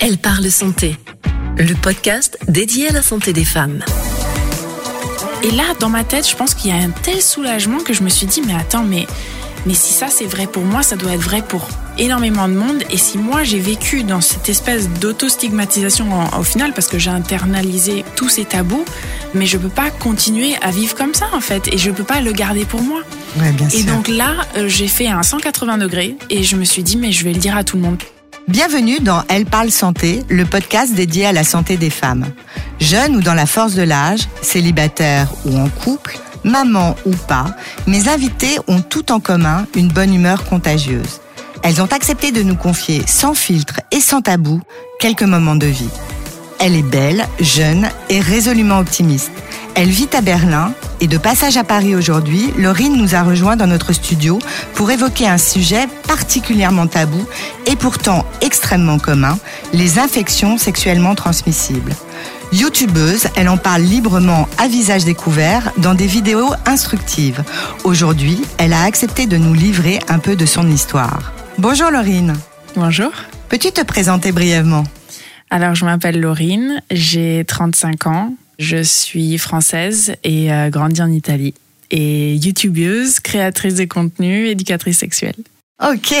Elle parle santé, le podcast dédié à la santé des femmes. Et là, dans ma tête, je pense qu'il y a un tel soulagement que je me suis dit, mais attends, mais, mais si ça c'est vrai pour moi, ça doit être vrai pour énormément de monde. Et si moi j'ai vécu dans cette espèce d'auto-stigmatisation au final, parce que j'ai internalisé tous ces tabous, mais je peux pas continuer à vivre comme ça en fait, et je peux pas le garder pour moi. Ouais, bien Et sûr. donc là, euh, j'ai fait un 180 degrés et je me suis dit, mais je vais le dire à tout le monde. Bienvenue dans Elle parle santé, le podcast dédié à la santé des femmes. Jeunes ou dans la force de l'âge, célibataires ou en couple, maman ou pas, mes invités ont tout en commun une bonne humeur contagieuse. Elles ont accepté de nous confier sans filtre et sans tabou quelques moments de vie. Elle est belle, jeune et résolument optimiste. Elle vit à Berlin et de passage à Paris aujourd'hui, Laurine nous a rejoint dans notre studio pour évoquer un sujet particulièrement tabou et pourtant extrêmement commun, les infections sexuellement transmissibles. YouTubeuse, elle en parle librement à visage découvert dans des vidéos instructives. Aujourd'hui, elle a accepté de nous livrer un peu de son histoire. Bonjour Laurine. Bonjour. Peux-tu te présenter brièvement? Alors, je m'appelle Laurine, j'ai 35 ans, je suis française et euh, grandie en Italie. Et youtubeuse, créatrice de contenu, éducatrice sexuelle. Ok.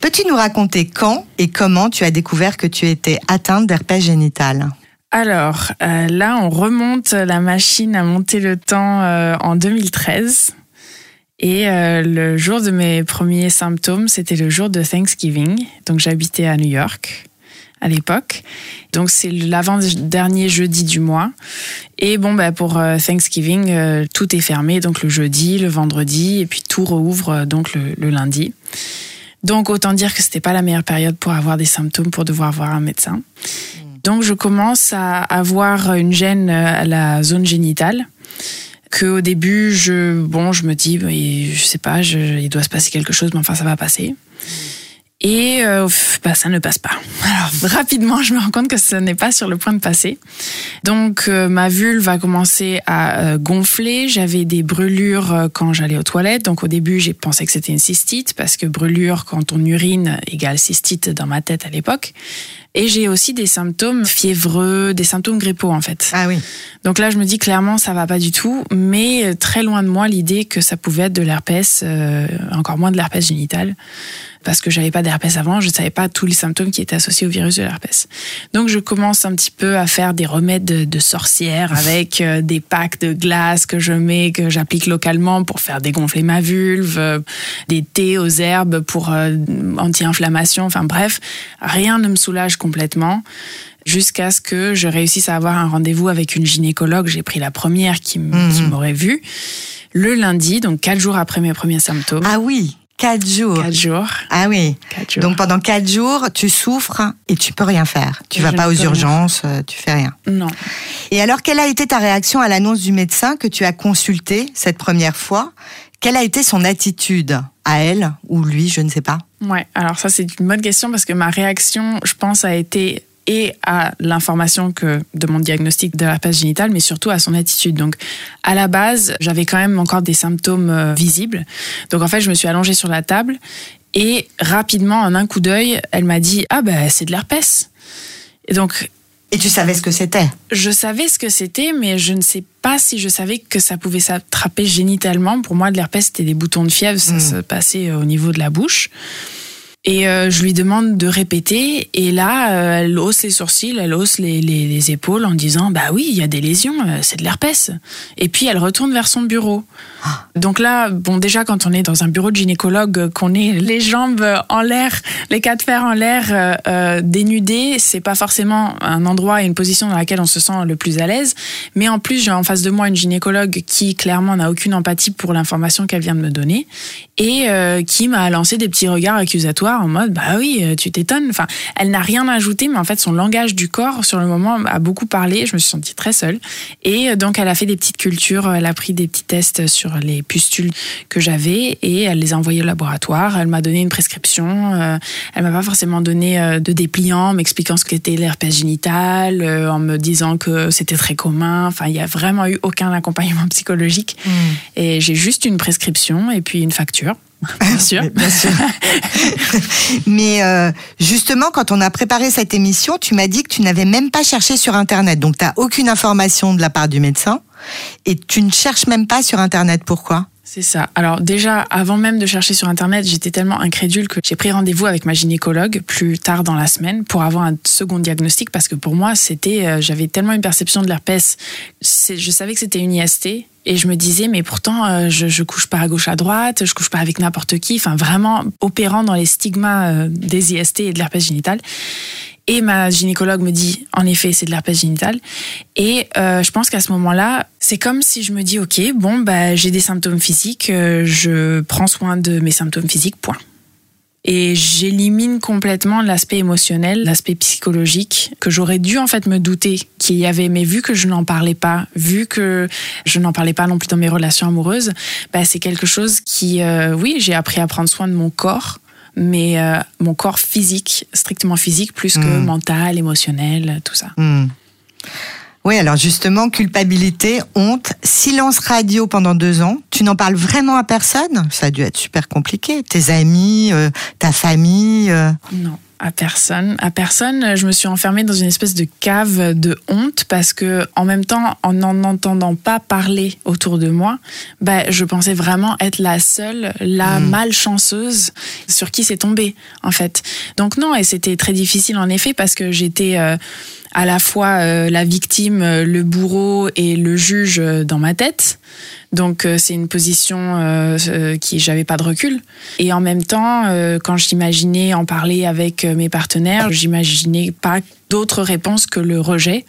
Peux-tu nous raconter quand et comment tu as découvert que tu étais atteinte d'herpès génital? Alors, euh, là, on remonte la machine à monter le temps euh, en 2013. Et euh, le jour de mes premiers symptômes, c'était le jour de Thanksgiving. Donc, j'habitais à New York à l'époque. Donc, c'est l'avant-dernier jeudi du mois. Et bon, bah, pour euh, Thanksgiving, euh, tout est fermé. Donc, le jeudi, le vendredi, et puis tout rouvre euh, donc le, le lundi. Donc, autant dire que c'était pas la meilleure période pour avoir des symptômes, pour devoir voir un médecin. Donc je commence à avoir une gêne à la zone génitale que au début je bon je me dis mais je sais pas je, il doit se passer quelque chose mais enfin ça va passer et euh, bah, ça ne passe pas. Alors rapidement, je me rends compte que ce n'est pas sur le point de passer. Donc euh, ma vulve va commencer à euh, gonfler. J'avais des brûlures euh, quand j'allais aux toilettes. Donc au début, j'ai pensé que c'était une cystite parce que brûlure quand on urine égale cystite dans ma tête à l'époque. Et j'ai aussi des symptômes fiévreux, des symptômes grippaux en fait. Ah oui. Donc là, je me dis clairement, ça va pas du tout, mais très loin de moi l'idée que ça pouvait être de l'herpès, euh, encore moins de l'herpès génital, parce que j'avais pas d'herpès avant, je savais pas tous les symptômes qui étaient associés au virus de l'herpès. Donc je commence un petit peu à faire des remèdes de, de sorcière avec euh, des packs de glace que je mets, que j'applique localement pour faire dégonfler ma vulve, euh, des thés aux herbes pour euh, anti-inflammation, enfin bref, rien ne me soulage complètement jusqu'à ce que je réussisse à avoir un rendez-vous avec une gynécologue. J'ai pris la première qui Mhm. qui m'aurait vue le lundi, donc quatre jours après mes premiers symptômes. Ah oui. Quatre jours. Quatre jours. Ah oui. Quatre jours. Donc pendant quatre jours, tu souffres et tu peux rien faire. Tu Je vas pas aux rien. urgences, euh, tu fais rien. non. Et alors, quelle a été ta réaction à l'annonce du médecin que tu as consulté cette première fois? Quelle a été son attitude à elle ou lui, je ne sais pas? Ouais. Alors ça c'est une bonne question parce que ma réaction, je pense, a été et à l'information que de mon diagnostic de l'herpès génital, mais surtout à son attitude. Donc, à la base, j'avais quand même encore des symptômes euh, visibles. Donc, en fait, je me suis allongée sur la table et rapidement, en un coup d'œil, elle m'a dit ah ben c'est de l'herpès. Et donc, Et tu savais ce que c'était? je savais ce que c'était, mais je ne sais pas si je savais que ça pouvait s'attraper génitalement. Pour moi, de l'herpès, c'était des boutons de fièvre, ça Mm. se passait au niveau de la bouche. Et euh, je lui demande de répéter, et là, euh, elle hausse les sourcils, elle hausse les, les, les épaules en disant Bah oui, il y a des lésions, euh, c'est de l'herpès. Et puis elle retourne vers son bureau. Donc là, bon, déjà, quand on est dans un bureau de gynécologue, qu'on est les jambes en l'air, les quatre fers en l'air, euh, euh, dénudés, c'est pas forcément un endroit et une position dans laquelle on se sent le plus à l'aise. Mais en plus, j'ai en face de moi une gynécologue qui clairement n'a aucune empathie pour l'information qu'elle vient de me donner et euh, qui m'a lancé des petits regards accusatoires en mode bah oui, euh, tu t'étonnes. Enfin, elle n'a rien ajouté, mais en fait, son langage du corps sur le moment a beaucoup parlé. Je me suis sentie très seule. Et euh, donc, elle a fait des petites cultures, elle a pris des petits tests sur les pustules que j'avais et elle les a envoyés au laboratoire. Elle m'a donné une prescription. euh, elle m'a pas forcément donné de dépliant, en m'expliquant ce qu'était l'herpès génital, en me disant que c'était très commun. Enfin, il y a vraiment eu aucun accompagnement psychologique. Et j'ai juste une prescription et puis une facture. Bien sûr. Bien sûr. Mais euh, justement, quand on a préparé cette émission, tu m'as dit que tu n'avais même pas cherché sur Internet. Donc, tu n'as aucune information de la part du médecin. Et tu ne cherches même pas sur Internet. Pourquoi? C'est ça. Alors déjà, avant même de chercher sur Internet, j'étais tellement incrédule que j'ai pris rendez-vous avec ma gynécologue plus tard dans la semaine pour avoir un second diagnostic parce que pour moi, c'était, euh, j'avais tellement une perception de l'herpès. Je savais que c'était une IST et je me disais, mais pourtant, euh, je, couche pas à gauche à droite, je couche pas avec n'importe qui. Enfin, vraiment opérant dans les stigmas euh, des IST et de l'herpès génital. Et ma gynécologue me dit, en effet, c'est de l'herpès génital. Et euh, je pense qu'à ce moment-là, c'est comme si je me dis, ok, bon, bah, j'ai des symptômes physiques, euh, je prends soin de mes symptômes physiques, point. Et j'élimine complètement l'aspect émotionnel, l'aspect psychologique, que j'aurais dû en fait me douter qu'il y avait, mais vu que je n'en parlais pas, vu que je n'en parlais pas non plus dans mes relations amoureuses, bah, c'est quelque chose qui, euh, oui, j'ai appris à prendre soin de mon corps, mais euh, mon corps physique, strictement physique, plus que Mm. mental, émotionnel, tout ça. Hmm. Oui, alors justement, culpabilité, honte, silence radio pendant deux ans. Tu n'en parles vraiment à personne? Ça a dû être super compliqué. Tes amis, euh, ta famille. euh. Non, à personne. À personne, je me suis enfermée dans une espèce de cave de honte parce que, en même temps, en n'en entendant pas parler autour de moi, bah, je pensais vraiment être la seule, la malchanceuse sur qui c'est tombé, en fait. Donc non, et c'était très difficile en effet parce que j'étais euh, à la fois euh, la victime, euh, le bourreau et le juge dans ma tête. Donc euh, c'est une position euh, euh, qui j'avais pas de recul. Et en même temps, quand j'imaginais en parler avec mes partenaires, j'imaginais pas d'autre réponse que le rejet.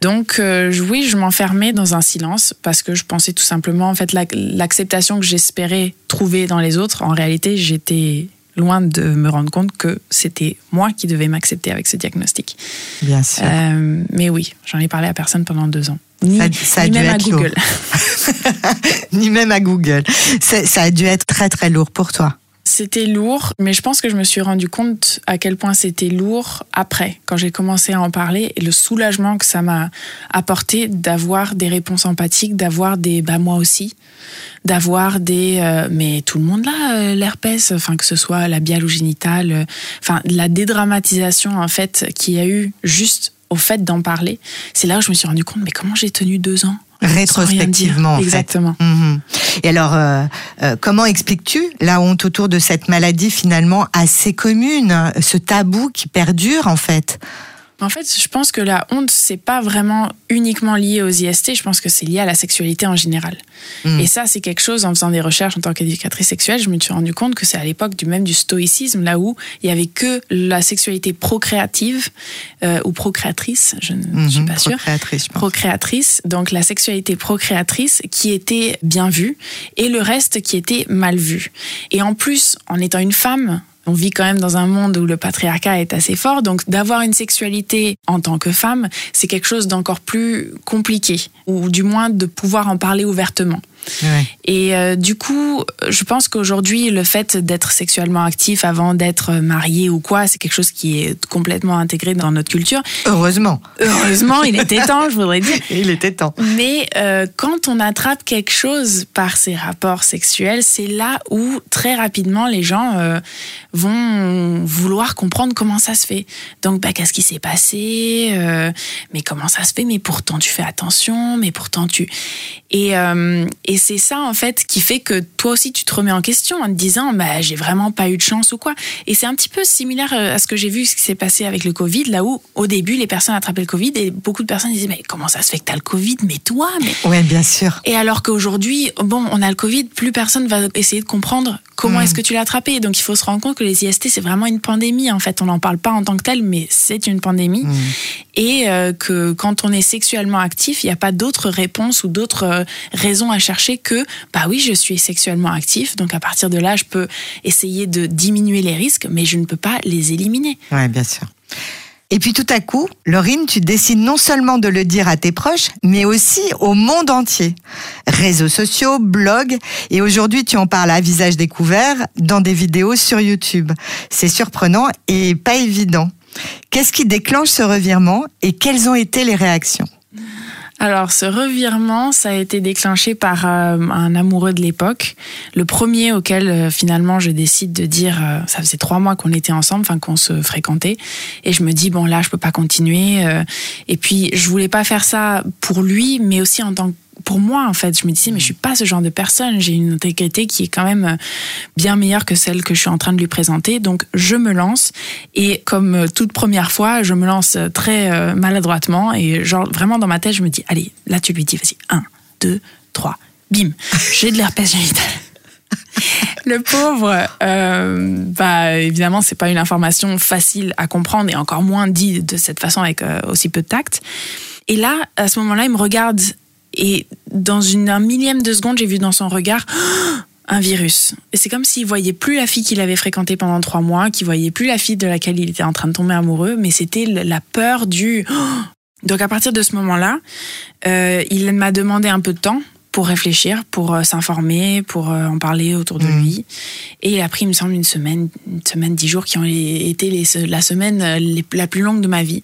Donc euh, oui, je m'enfermais dans un silence parce que je pensais tout simplement en fait l'ac- l'acceptation que j'espérais trouver dans les autres. En réalité, j'étais loin de me rendre compte que c'était moi qui devais m'accepter avec ce diagnostic. Bien sûr. Euh, mais oui, j'en ai parlé à personne pendant deux ans. Ni, Ça- ça a ni dû même à être. Google. Ni même à Google. C'est- Ça a dû être très très lourd pour toi. C'était lourd, mais je pense que je me suis rendu compte à quel point c'était lourd après, quand j'ai commencé à en parler, et le soulagement que ça m'a apporté d'avoir des réponses empathiques, d'avoir des bah moi aussi, d'avoir des euh, mais tout le monde là euh, l'herpès, enfin que ce soit labial ou génital, euh, la dédramatisation en fait qu'il y a eu juste au fait d'en parler, c'est là où je me suis rendu compte mais comment j'ai tenu deux ans. Rétrospectivement, en fait. Exactement. Mhm. Et alors, euh, euh, comment expliques-tu la honte autour de cette maladie finalement assez commune, ce tabou qui perdure en fait? En fait, je pense que la honte, c'est pas vraiment uniquement lié aux IST, je pense que c'est lié à la sexualité en général. Mm. Et ça, c'est quelque chose, en faisant des recherches en tant qu'éducatrice sexuelle, je me suis rendu compte que c'est à l'époque du même du stoïcisme, là où il y avait que la sexualité procréative euh, ou procréatrice, je ne suis Mhm, pas sûre procréatrice, je pense. procréatrice, donc la sexualité procréatrice qui était bien vue et le reste qui était mal vu. Et en plus, en étant une femme, on vit quand même dans un monde où le patriarcat est assez fort, donc d'avoir une sexualité en tant que femme, c'est quelque chose d'encore plus compliqué, ou du moins de pouvoir en parler ouvertement. Ouais. Et euh, du coup, je pense qu'aujourd'hui, le fait d'être sexuellement actif avant d'être marié ou quoi, c'est quelque chose qui est complètement intégré dans notre culture. Heureusement. Heureusement, il était temps, je voudrais dire. Il était temps. Mais euh, quand on attrape quelque chose par ces rapports sexuels, c'est là où très rapidement les gens euh, vont vouloir comprendre comment ça se fait. Donc, bah, qu'est-ce qui s'est passé Mais comment ça se fait Mais pourtant tu fais attention. Mais pourtant tu et et c'est ça en fait qui fait que toi aussi tu te remets en question en te disant bah j'ai vraiment pas eu de chance ou quoi. Et c'est un petit peu similaire euh, à ce que j'ai vu ce qui s'est passé avec le Covid là où au début les personnes attrapaient le Covid et beaucoup de personnes disaient mais comment ça se fait que t'as le Covid? Mais toi mais Ouais, bien sûr. et alors qu'aujourd'hui, bon, on a le Covid, plus personne va essayer de comprendre comment Mm. est-ce que tu l'as attrapé? Donc il faut se rendre compte que les IST, c'est vraiment une pandémie. En fait, on n'en parle pas en tant que tel, mais c'est une pandémie. Mm. Et euh, que quand on est sexuellement actif, il n'y a pas d'autre réponse ou d'autres euh, raisons à chercher que, bah oui, je suis sexuellement actif. Donc à partir de là, je peux essayer de diminuer les risques, mais je ne peux pas les éliminer. Ouais, bien sûr. Et puis tout à coup, Laurine, tu décides non seulement de le dire à tes proches, mais aussi au monde entier. Réseaux sociaux, blogs, et aujourd'hui tu en parles à visage découvert dans des vidéos sur YouTube. C'est surprenant et pas évident. Qu'est-ce qui déclenche ce revirement et quelles ont été les réactions? Alors, ce revirement, ça a été déclenché par euh, un amoureux de l'époque. Le premier auquel, euh, finalement, je décide de dire, euh, ça faisait trois mois qu'on était ensemble, enfin qu'on se fréquentait. Et je me dis, bon, là, je peux pas continuer. et puis, je voulais pas faire ça pour lui, mais aussi en tant que pour moi, en fait, je me disais, mais je suis pas ce genre de personne. J'ai une intégrité qui est quand même euh, bien meilleure que celle que je suis en train de lui présenter. Donc, je me lance. Et comme euh, toute première fois, je me lance euh, très maladroitement. Et genre, vraiment dans ma tête, je me dis, allez, là, tu lui dis, vas-y, un, deux, trois, bim, j'ai de l'herpès génital. Le pauvre, euh, bah évidemment, c'est pas une information facile à comprendre et encore moins dit de cette façon avec aussi peu de tact. Et là, à ce moment-là, il me regarde et dans une, un millième de seconde, j'ai vu dans son regard un virus. Et c'est comme s'il voyait plus la fille qu'il avait fréquentée pendant trois mois, qu'il voyait plus la fille de laquelle il était en train de tomber amoureux, mais c'était la peur du. Donc à partir de ce moment-là, euh, il m'a demandé un peu de temps pour réfléchir, pour euh, s'informer, pour euh, en parler autour de mmh. lui. Et il a pris, il me semble, une semaine, une semaine, dix jours qui ont été les, la semaine la plus longue de ma vie.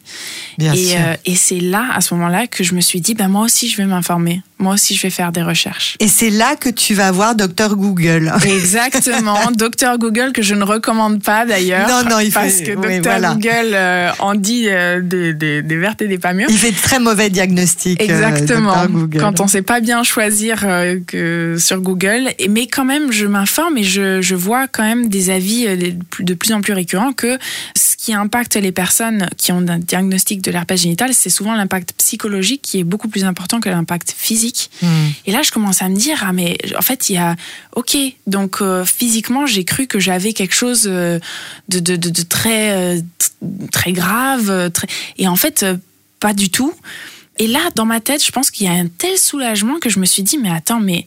Et, et c'est là, à ce moment-là, que je me suis dit, ben moi aussi, je vais m'informer moi aussi je vais faire des recherches. Et c'est là que tu vas voir Docteur Google. Exactement, Docteur Google que je ne recommande pas d'ailleurs. Non, non, il fait... Parce que Docteur Google euh, en dit euh, des, des, des, vertes et des pas mûres. Il fait de très mauvais diagnostics. Euh, Exactement, quand on ne sait pas bien choisir que sur Google. Mais quand même, je m'informe et je, je vois quand même des avis de plus en plus récurrents que ce qui impacte les personnes qui ont un diagnostic de l'herpès génital, c'est souvent l'impact psychologique qui est beaucoup plus important que l'impact physique Hmm. Et là, je commence à me dire, ah mais en fait, il y a, ok, donc euh, physiquement, j'ai cru que j'avais quelque chose euh, de, de, de, très, euh, très grave, très... et en fait, pas du tout. Et là, dans ma tête, je pense qu'il y a un tel soulagement que je me suis dit, mais attends, mais,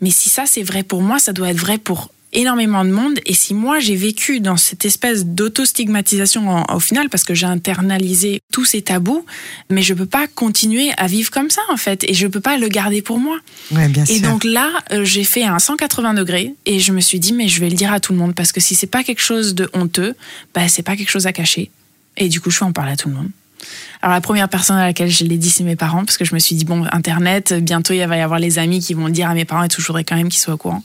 mais si ça c'est vrai pour moi, ça doit être vrai pour énormément de monde. Et si moi j'ai vécu dans cette espèce d'auto-stigmatisation au final, parce que j'ai internalisé tous ces tabous, mais je peux pas continuer à vivre comme ça en fait, et je peux pas le garder pour moi. Ouais, bien et donc là, euh, j'ai fait un 180 degrés et je me suis dit mais je vais le dire à tout le monde parce que si c'est pas quelque chose de honteux, bah c'est pas quelque chose à cacher. Et du coup, je vais en parler à tout le monde. Alors la première personne à laquelle je l'ai dit, c'est mes parents, parce que je me suis dit, bon, Internet, bientôt il va y avoir les amis qui vont le dire à mes parents et tout, je voudrais quand même qu'ils soient au courant.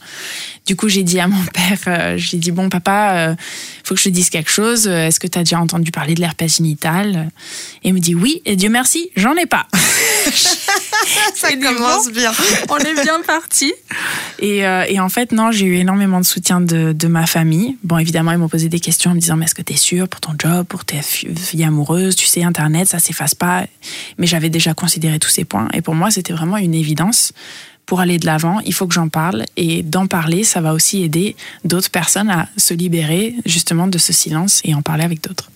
Du coup, j'ai dit à mon père, euh, j'ai dit, bon papa, il euh, faut que je te dise quelque chose, est-ce que tu as déjà entendu parler de l'herpès génital? Et il me dit, oui, et Dieu merci, j'en ai pas. Ça commence bien. on est bien parti. Et, euh, et, en fait, non, j'ai eu énormément de soutien de, de ma famille. Bon, évidemment, ils m'ont posé des questions en me disant, mais est-ce que tu es sûr pour ton job, pour tes filles amoureuses Tu sais, Internet, ça s'efface pas. Mais j'avais déjà considéré tous ces points. Et pour moi, c'était vraiment une évidence. Pour aller de l'avant, il faut que j'en parle. Et d'en parler, ça va aussi aider d'autres personnes à se libérer justement de ce silence et en parler avec d'autres.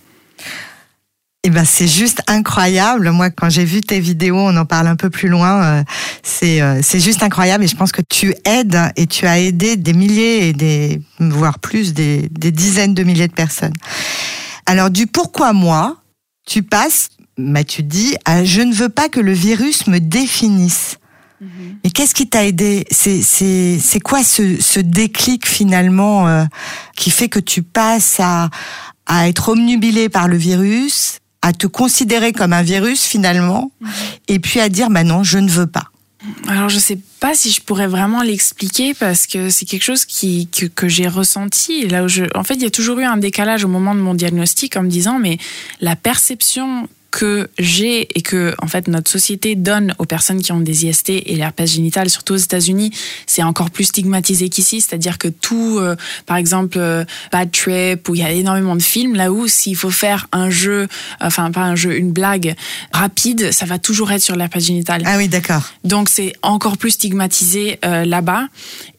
Eh ben, c'est juste incroyable. Moi, quand j'ai vu tes vidéos, on en parle un peu plus loin. Euh, c'est euh, c'est juste incroyable et je pense que tu aides et tu as aidé des milliers et des voire plus des, des dizaines de milliers de personnes. Alors du pourquoi moi, tu passes, bah, tu dis, à je ne veux pas que le virus me définisse. Mm-hmm. Mais qu'est-ce qui t'a aidé? C'est quoi ce ce déclic finalement euh, qui fait que tu passes à à être omnubilé par le virus à te considérer comme un virus finalement, mhm. et puis à dire bah non, je ne veux pas? Alors je sais pas si je pourrais vraiment l'expliquer parce que c'est quelque chose qui que, j'ai ressenti. Là où en fait il y a toujours eu un décalage au moment de mon diagnostic en me disant mais la perception que j'ai et que en fait notre société donne aux personnes qui ont des IST et l'herpès génital, surtout aux États-Unis, c'est encore plus stigmatisé qu'ici. C'est-à-dire que tout, euh, par exemple, euh, Bad Trip, où il y a énormément de films, là où s'il faut faire un jeu, enfin pas un jeu, une blague rapide, ça va toujours être sur l'herpès génital. Ah oui, d'accord. Donc c'est encore plus stigmatisé euh, là-bas.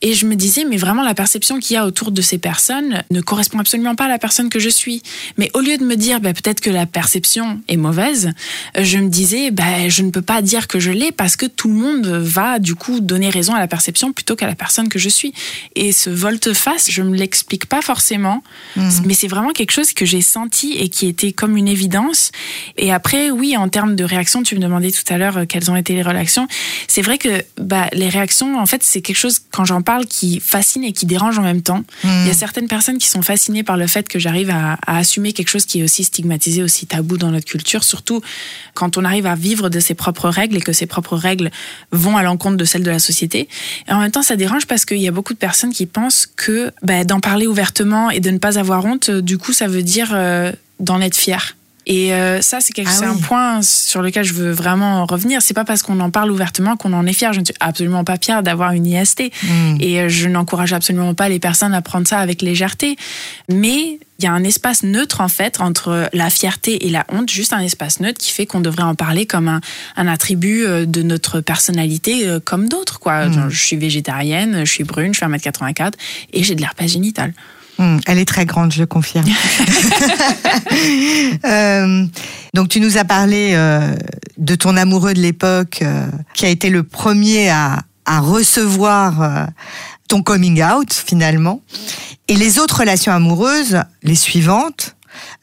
Et je me disais, mais vraiment la perception qu'il y a autour de ces personnes ne correspond absolument pas à la personne que je suis. Mais au lieu de me dire, bah, peut-être que la perception est mauvaise je me disais, ben, je ne peux pas dire que je l'ai parce que tout le monde va du coup donner raison à la perception plutôt qu'à la personne que je suis. Et ce volte-face, je me l'explique pas forcément, mhm. mais c'est vraiment quelque chose que j'ai senti et qui était comme une évidence. Et après, oui, en termes de réaction, tu me demandais tout à l'heure euh, quelles ont été les réactions. C'est vrai que bah, les réactions, en fait, c'est quelque chose, quand j'en parle, qui fascine et qui dérange en même temps. Mhm. Il y a certaines personnes qui sont fascinées par le fait que j'arrive à, à assumer quelque chose qui est aussi stigmatisé, aussi tabou dans notre culture, surtout quand on arrive à vivre de ses propres règles et que ses propres règles vont à l'encontre de celles de la société. Et en même temps, ça dérange parce qu'il y a beaucoup de personnes qui pensent que bah, d'en parler ouvertement et de ne pas avoir honte, du coup, ça veut dire euh, d'en être fier. Et euh, ça, c'est Ah c'est un oui. point sur lequel je veux vraiment revenir. C'est pas parce qu'on en parle ouvertement qu'on en est fier. Je ne suis absolument pas fière d'avoir une IST. Mm. Et euh, je n'encourage absolument pas les personnes à prendre ça avec légèreté. Mais il y a un espace neutre, en fait, entre la fierté et la honte, juste un espace neutre qui fait qu'on devrait en parler comme un, un attribut euh, de notre personnalité, comme d'autres, quoi. Mm. Genre, je suis végétarienne, je suis brune, je fais 1m84 et j'ai de l'herpès génital. Hmm, elle est très grande, je confirme. Euh, donc tu nous as parlé euh, de ton amoureux de l'époque euh, qui a été le premier à, à recevoir ton coming out finalement. Et les autres relations amoureuses, les suivantes,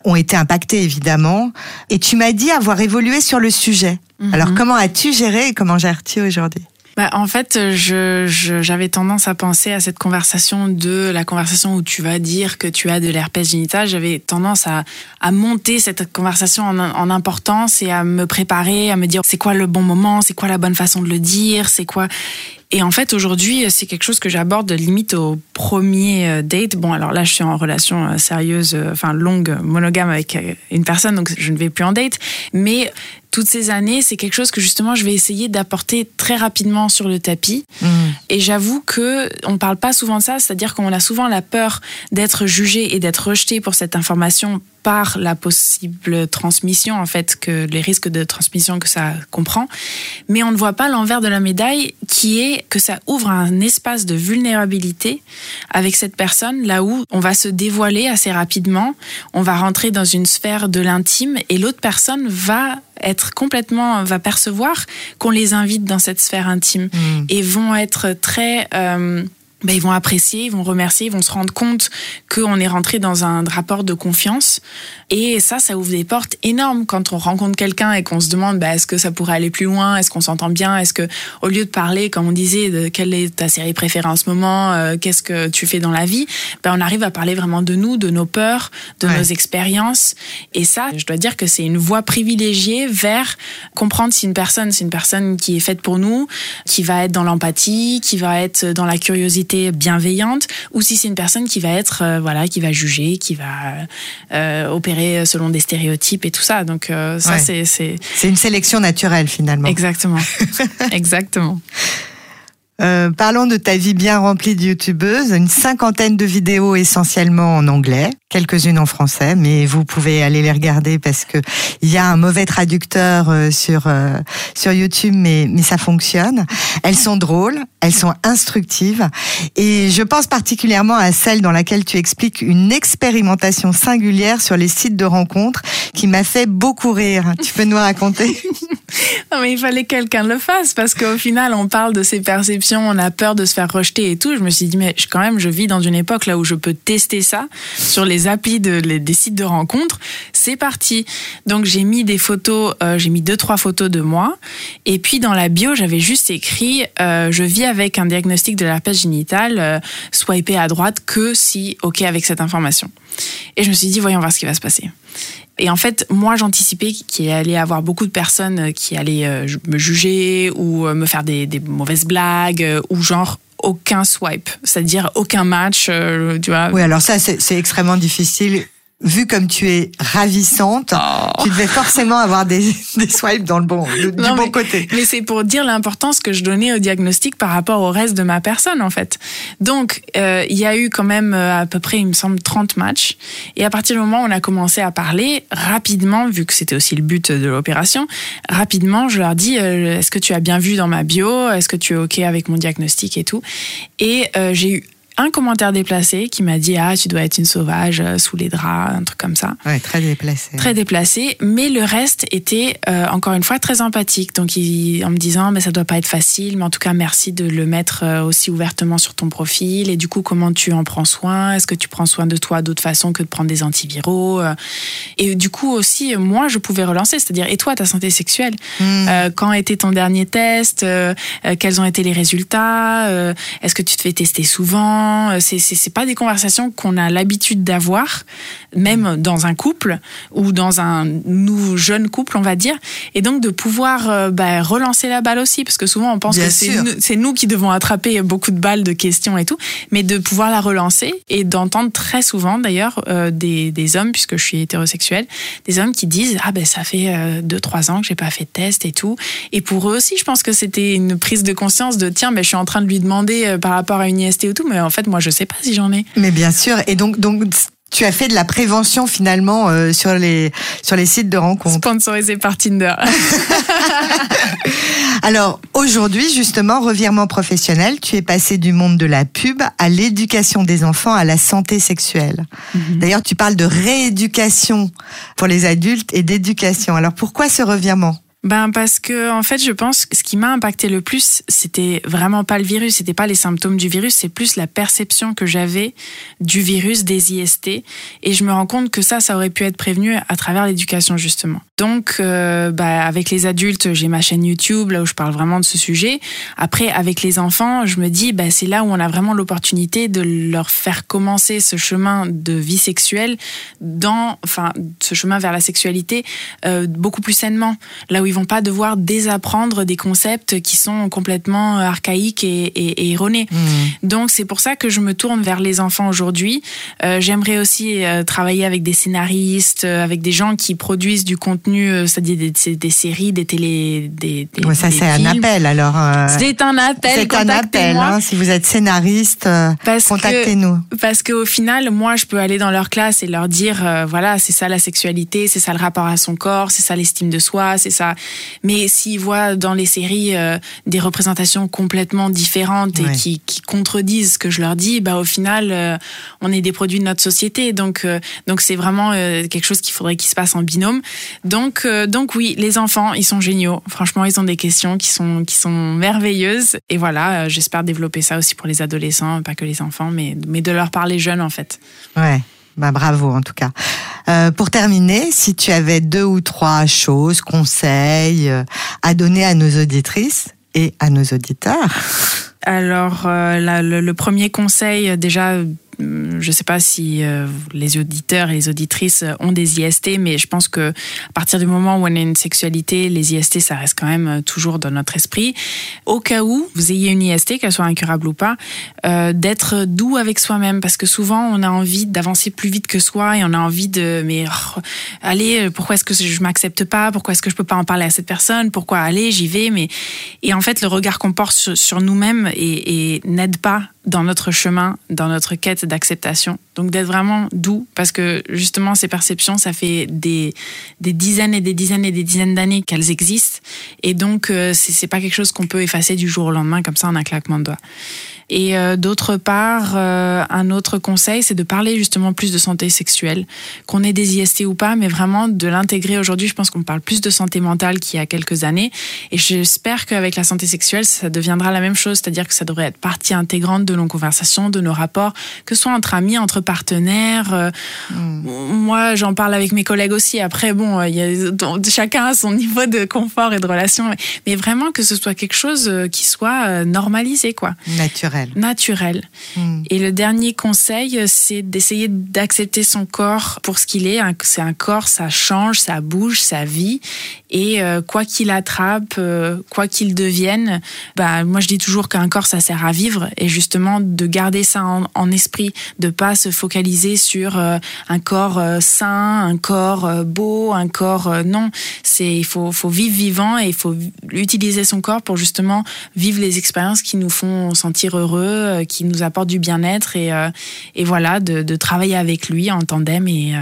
ont été impactées évidemment. Et tu m'as dit avoir évolué sur le sujet. Alors comment as-tu géré et comment gères-tu aujourd'hui? Bah, en fait, je, je- j'avais tendance à penser à cette conversation de la conversation où tu vas dire que tu as de l'herpès génital. J'avais tendance à, à monter cette conversation en, en importance et à me préparer, à me dire c'est quoi le bon moment, c'est quoi la bonne façon de le dire, c'est quoi. Et en fait, aujourd'hui, c'est quelque chose que j'aborde limite au premier euh, date. Bon, alors là, je suis en relation euh, sérieuse, euh, enfin longue, monogame avec une personne, donc je ne vais plus en date. Mais toutes ces années, c'est quelque chose que justement, je vais essayer d'apporter très rapidement sur le tapis. Et j'avoue que on parle pas souvent de ça, c'est-à-dire qu'on a souvent la peur d'être jugé et d'être rejeté pour cette information par la possible transmission, en fait, que les risques de transmission que ça comprend. Mais on ne voit pas l'envers de la médaille qui est que ça ouvre un espace de vulnérabilité avec cette personne, là où on va se dévoiler assez rapidement, on va rentrer dans une sphère de l'intime et l'autre personne va être complètement, va percevoir qu'on les invite dans cette sphère intime Mm. et vont être très... euh, ben, ils vont apprécier, ils vont remercier, ils vont se rendre compte qu'on est rentré dans un rapport de confiance. Et ça, ça ouvre des portes énormes quand on rencontre quelqu'un et qu'on se demande ben, est-ce que ça pourrait aller plus loin, est-ce qu'on s'entend bien, est-ce que au lieu de parler, comme on disait, de quelle est ta série préférée en ce moment, euh, qu'est-ce que tu fais dans la vie, ben, on arrive à parler vraiment de nous, de nos peurs, de Ouais. nos expériences. Et ça, je dois dire que c'est une voie privilégiée vers comprendre si une personne, c'est une personne qui est faite pour nous, qui va être dans l'empathie, qui va être dans la curiosité bienveillante, ou si c'est une personne qui va être, euh, voilà, qui va juger, qui va euh, opérer selon des stéréotypes et tout ça. Donc euh, ça, Ouais. c'est, c'est C'est une sélection naturelle finalement. exactement, exactement. Parlons de ta vie bien remplie de youtubeuse, une cinquantaine de vidéos essentiellement en anglais, quelques-unes en français, mais vous pouvez aller les regarder parce que il y a un mauvais traducteur euh, sur euh, sur YouTube, mais mais ça fonctionne. Elles sont drôles, elles sont instructives, et je pense particulièrement à celle dans laquelle tu expliques une expérimentation singulière sur les sites de rencontres qui m'a fait beaucoup rire. Tu peux nous raconter? Non, mais il fallait que quelqu'un le fasse parce qu'au final, on parle de ses perceptions, on a peur de se faire rejeter et tout. Je me suis dit, mais quand même, je vis dans une époque là où je peux tester ça sur les applis de, les- des sites de rencontres. C'est parti. Donc, j'ai mis des photos, euh, j'ai mis deux, trois photos de moi. Et puis, dans la bio, j'avais juste écrit, euh, je vis avec un diagnostic de l'herpès génital, euh, swiper à droite que si, OK avec cette information. Et je me suis dit, voyons voir ce qui va se passer. Et en fait, moi, j'anticipais qu'il allait y avoir beaucoup de personnes qui allaient euh, me juger ou me faire des, mauvaises blagues ou genre aucun swipe, c'est-à-dire aucun match, euh, tu vois. Oui, alors ça, c'est extrêmement difficile. Vu comme tu es ravissante, tu devais forcément avoir des, des swipes dans le bon, le- du bon côté. Mais c'est pour dire l'importance que je donnais au diagnostic par rapport au reste de ma personne, en fait. Donc, euh, il y a eu quand même euh, à peu près, il me semble, 30 matchs. Et à partir du moment où on a commencé à parler, rapidement, vu que c'était aussi le but de l'opération, rapidement, je leur dis, euh, est-ce que tu as bien vu dans ma bio? Est-ce que tu es OK avec mon diagnostic et tout? Et j'ai eu un commentaire déplacé qui m'a dit, ah, tu dois être une sauvage euh, sous les draps, un truc comme ça Ouais, très déplacé. très déplacé, mais le reste était euh, encore une fois très empathique. Donc il- en me disant mais ça doit pas être facile, mais en tout cas merci de le mettre euh, aussi ouvertement sur ton profil. Et du coup comment tu en prends soin? Est-ce que tu prends soin de toi d'autre façon que de prendre des antiviraux Euh, Et du coup aussi moi je pouvais relancer, c'est-à-dire et toi ta santé sexuelle? Hmm. Euh, Quand était ton dernier test? Euh, Quels ont été les résultats? Est-ce que tu te fais tester souvent? Enfants. C'est c'est pas des conversations qu'on a l'habitude d'avoir, même dans un couple ou dans un nous jeune couple, on va dire. Et donc de pouvoir bah, relancer la balle aussi, parce que souvent on pense que c'est nous, nous qui devons attraper beaucoup de balles de questions et tout, mais de pouvoir la relancer et d'entendre très souvent d'ailleurs des, des hommes, puisque je suis hétérosexuelle, des hommes qui disent ah ben ça fait deux trois ans que j'ai pas fait de test et tout. Et pour eux aussi, je pense que c'était une prise de conscience de tiens, mais je suis en train de lui demander euh, par rapport à une IST ou tout, mais en fait, moi, je sais pas si j'en ai. Mais bien sûr. Et donc, donc tu as fait de la prévention finalement euh, sur les sur les sites de rencontres. Sponsorisé par Tinder. Alors aujourd'hui justement revirement professionnel, tu es passé du monde de la pub à l'éducation des enfants à la santé sexuelle. Mhm. D'ailleurs tu parles de rééducation pour les adultes et d'éducation. Alors pourquoi ce revirement? Ben parce que en fait, je pense que ce qui m'a impacté le plus, c'était vraiment pas le virus, c'était pas les symptômes du virus, c'est plus la perception que j'avais du virus des IST et je me rends compte que ça ça aurait pu être prévenu à travers l'éducation justement. Donc euh, bah, avec les adultes, j'ai ma chaîne YouTube là où je parle vraiment de ce sujet. Après avec les enfants, je me dis bah c'est là où on a vraiment l'opportunité de leur faire commencer ce chemin de vie sexuelle dans enfin ce chemin vers la sexualité euh, beaucoup plus sainement. Là où vont pas devoir désapprendre des concepts qui sont complètement archaïques et, et, et erronés. Mmh. Donc c'est pour ça que je me tourne vers les enfants aujourd'hui. Euh, J'aimerais aussi euh, travailler avec des scénaristes, euh, avec des gens qui produisent du contenu, euh, c'est-à-dire des, des, séries, des télé, des, des ouais, ça c'est un appel alors. c'est un appel. C'est un appel. Hein, si vous êtes scénariste, contactez-nous. Parce qu'au final, moi, je peux aller dans leur classe et leur dire, voilà, c'est ça la sexualité, c'est ça le rapport à son corps, c'est ça l'estime de soi, c'est ça mais s'ils voient dans les séries euh, des représentations complètement différentes et qui, qui, contredisent ce que je leur dis, bah au final, euh, on est des produits de notre société. Donc, euh, donc c'est vraiment quelque chose qu'il faudrait qu'il se passe en binôme. Donc, donc oui, les enfants, ils sont géniaux. Franchement, ils ont des questions qui sont qui sont merveilleuses. Et voilà, j'espère développer ça aussi pour les adolescents, pas que les enfants, mais mais de leur parler jeunes en fait. Ouais. Bah bravo en tout cas. Euh, pour terminer, si tu avais deux ou trois choses, conseils euh, à donner à nos auditrices et à nos auditeurs. Alors, euh, le, le, premier conseil, déjà, je ne sais pas si euh, les auditeurs et les auditrices ont des IST, mais je pense que à partir du moment où on a une sexualité, les IST, ça reste quand même euh, toujours dans notre esprit. Au cas où vous ayez une IST, qu'elle soit incurable ou pas, euh, d'être doux avec soi-même, parce que souvent on a envie d'avancer plus vite que soi et on a envie de, mais oh, allez, pourquoi est-ce que je m'accepte pas? Pourquoi est-ce que je peux pas en parler à cette personne? Pourquoi? Aller J'y vais, mais et en fait le regard qu'on porte sur, nous-mêmes et n'aide pas dans notre chemin, dans notre quête d'acceptation. Donc d'être vraiment doux, parce que justement ces perceptions, ça fait des, des dizaines et des dizaines et des dizaines d'années qu'elles existent, et donc euh, c'est pas quelque chose qu'on peut effacer du jour au lendemain comme ça en un claquement de doigts. Et euh, d'autre part, euh, un autre conseil, c'est de parler justement plus de santé sexuelle, qu'on ait des IST ou pas, mais vraiment de l'intégrer aujourd'hui. Je pense qu'on parle plus de santé mentale qu'il y a quelques années, et j'espère qu'avec la santé sexuelle, ça deviendra la même chose, c'est-à-dire que ça devrait être partie intégrante de nos conversations, de nos rapports, que ce soit entre amis, entre partenaires. Euh, mm. Moi, j'en parle avec mes collègues aussi. Après, bon, il y a, chacun a son niveau de confort et de relation, mais vraiment que ce soit quelque chose qui soit normalisé, quoi. Naturel naturel. Hmm. Et le dernier conseil, c'est d'essayer d'accepter son corps pour ce qu'il est. C'est un corps, ça change, ça bouge, ça vit. Et euh, quoi qu'il attrape, euh, quoi qu'il devienne, bah moi je dis toujours qu'un corps ça sert à vivre et justement de garder ça en, esprit, de pas se focaliser sur euh, un corps sain, un corps beau, un corps non. C'est il faut faut vivre vivant et il faut utiliser son corps pour justement vivre les expériences qui nous font sentir heureux, qui nous apportent du bien-être et et voilà de, de, travailler avec lui en tandem et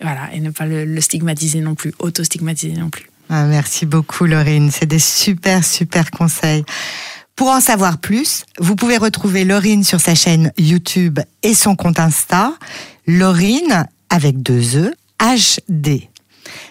voilà et ne pas le, le stigmatiser non plus, auto-stigmatiser non plus. Ah, merci beaucoup, Laurine. C'est des super, super conseils. Pour en savoir plus, vous pouvez retrouver Laurine sur sa chaîne YouTube et son compte Insta, Laurine avec deux E, HD.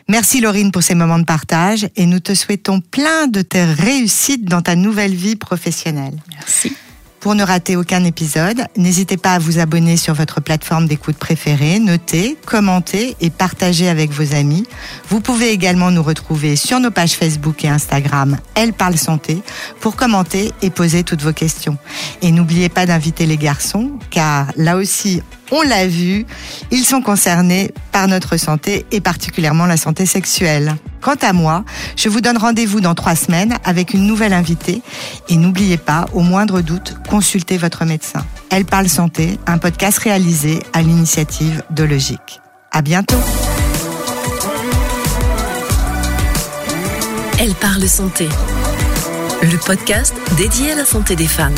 Merci Laurine pour ces moments de partage et nous te souhaitons plein de tes réussites dans ta nouvelle vie professionnelle. Merci. Pour ne rater aucun épisode, n'hésitez pas à vous abonner sur votre plateforme d'écoute préférée, noter, commenter et partager avec vos amis. Vous pouvez également nous retrouver sur nos pages Facebook et Instagram Elle parle santé pour commenter et poser toutes vos questions. Et n'oubliez pas d'inviter les garçons car là aussi on l'a vu, ils sont concernés par notre santé et particulièrement la santé sexuelle. Quant à moi, je vous donne rendez-vous dans trois semaines avec une nouvelle invitée et n'oubliez pas, au moindre doute, consultez votre médecin. Elle parle santé, un podcast réalisé à l'initiative de Logique. À bientôt. Elle parle santé. Le podcast dédié à la santé des femmes.